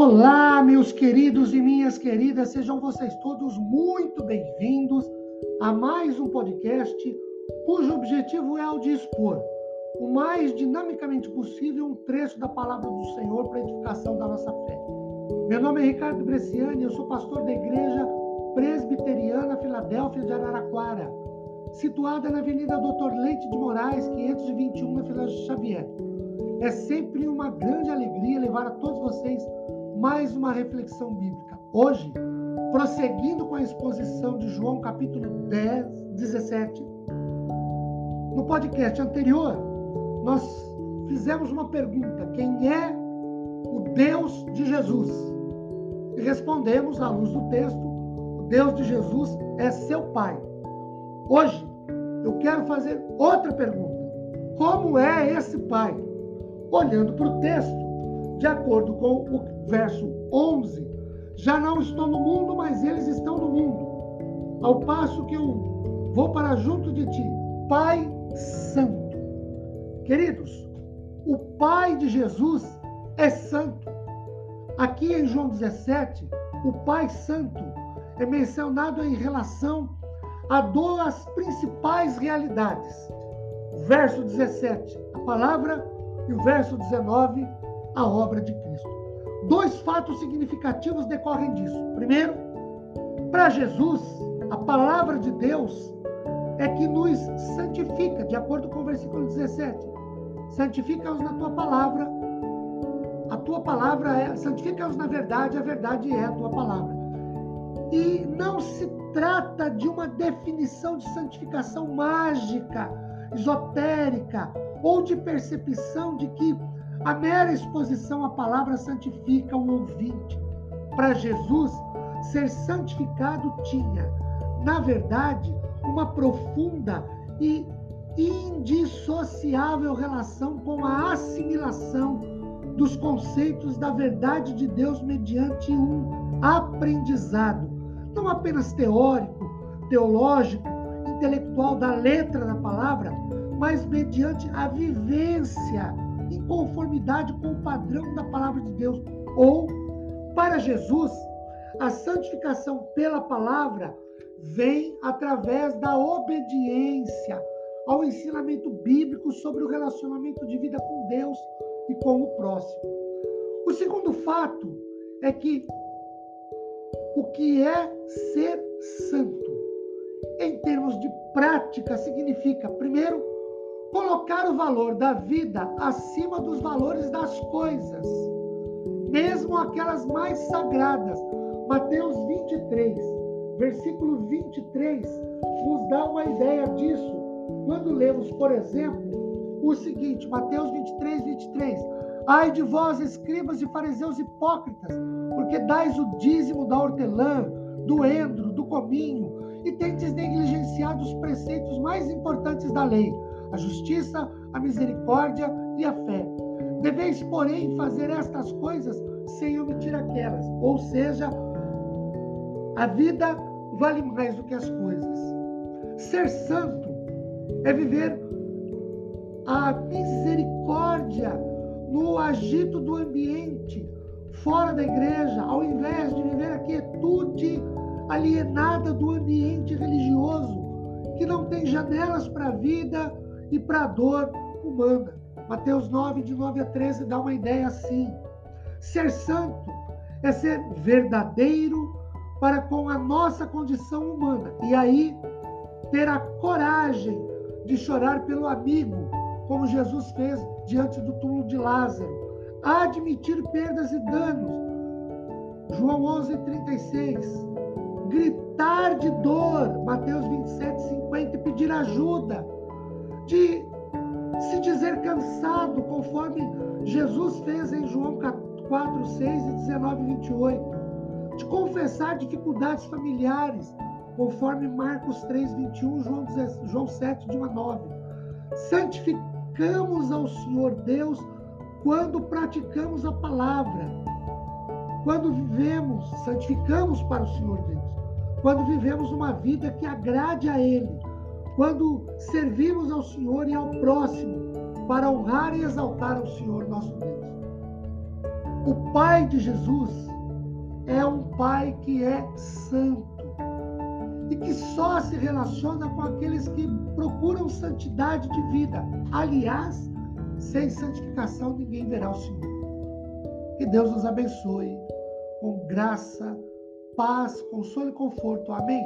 Olá, meus queridos e minhas queridas, sejam vocês todos muito bem-vindos a mais um podcast cujo objetivo é o de expor o mais dinamicamente possível um trecho da palavra do Senhor para edificação da nossa fé. Meu nome é Ricardo Bresciani, eu sou pastor da Igreja Presbiteriana Filadélfia de Araraquara, situada na Avenida Doutor Leite de Moraes, 521, na Filadélfia Xavier. É sempre uma grande alegria levar a todos vocês mais uma reflexão bíblica. Hoje, prosseguindo com a exposição de João capítulo 10, 17. No podcast anterior, nós fizemos uma pergunta: quem é o Deus de Jesus? E respondemos, à luz do texto, o Deus de Jesus é seu Pai. Hoje, eu quero fazer outra pergunta: como é esse Pai? Olhando para o texto, de acordo com o verso 11, já não estou no mundo, mas eles estão no mundo. Ao passo que eu vou para junto de ti, Pai Santo. Queridos, o Pai de Jesus é santo. Aqui em João 17, o Pai Santo é mencionado em relação a duas principais realidades. Verso 17, a palavra, e o verso 19, a obra de Cristo. Dois fatos significativos decorrem disso. Primeiro, para Jesus, a palavra de Deus é que nos santifica, de acordo com o versículo 17. Santifica-os na tua palavra. A tua palavra é, santifica-os na verdade, a verdade é a tua palavra. E não se trata de uma definição de santificação mágica, esotérica, ou de percepção de que a mera exposição à palavra santifica o ouvinte. Para Jesus, ser santificado tinha, na verdade, uma profunda e indissociável relação com a assimilação dos conceitos da verdade de Deus mediante um aprendizado, não apenas teórico, teológico, intelectual da letra da palavra, mas mediante a vivência em conformidade com o padrão da palavra de Deus. Ou, para Jesus, a santificação pela palavra vem através da obediência ao ensinamento bíblico sobre o relacionamento de vida com Deus e com o próximo. O segundo fato é que o que é ser santo, em termos de prática, significa, primeiro, colocar o valor da vida acima dos valores das coisas, mesmo aquelas mais sagradas. Mateus 23, versículo 23, nos dá uma ideia disso. Quando lemos, por exemplo, o seguinte, Mateus 23, 23. Ai de vós, escribas e fariseus hipócritas, porque dais o dízimo da hortelã, do endro, do cominho, e tendes negligenciado os preceitos mais importantes da lei a justiça, a misericórdia e a fé. Deveis, porém, fazer estas coisas sem omitir aquelas. Ou seja, a vida vale mais do que as coisas. Ser santo é viver a misericórdia no agito do ambiente, fora da igreja, ao invés de viver a quietude alienada do ambiente religioso, que não tem janelas para a vida, e para a dor humana. Mateus 9, de 9 a 13, dá uma ideia assim. Ser santo é ser verdadeiro para com a nossa condição humana. E aí, ter a coragem de chorar pelo amigo, como Jesus fez diante do túmulo de Lázaro. Admitir perdas e danos. João 11, 36. Gritar de dor. Mateus 27, 50. E pedir ajuda de se dizer cansado, conforme Jesus fez em João 4, 6 e 19, 28. De confessar dificuldades familiares, conforme Marcos 3, 21, João, João 7, de 1 a 9. Santificamos ao Senhor Deus quando praticamos a palavra. Quando vivemos, santificamos para o Senhor Deus. Quando vivemos uma vida que agrade a Ele quando servimos ao Senhor e ao próximo para honrar e exaltar ao Senhor nosso Deus. O Pai de Jesus é um Pai que é santo e que só se relaciona com aqueles que procuram santidade de vida. Aliás, sem santificação ninguém verá o Senhor. Que Deus nos abençoe com graça, paz, consolo e conforto. Amém.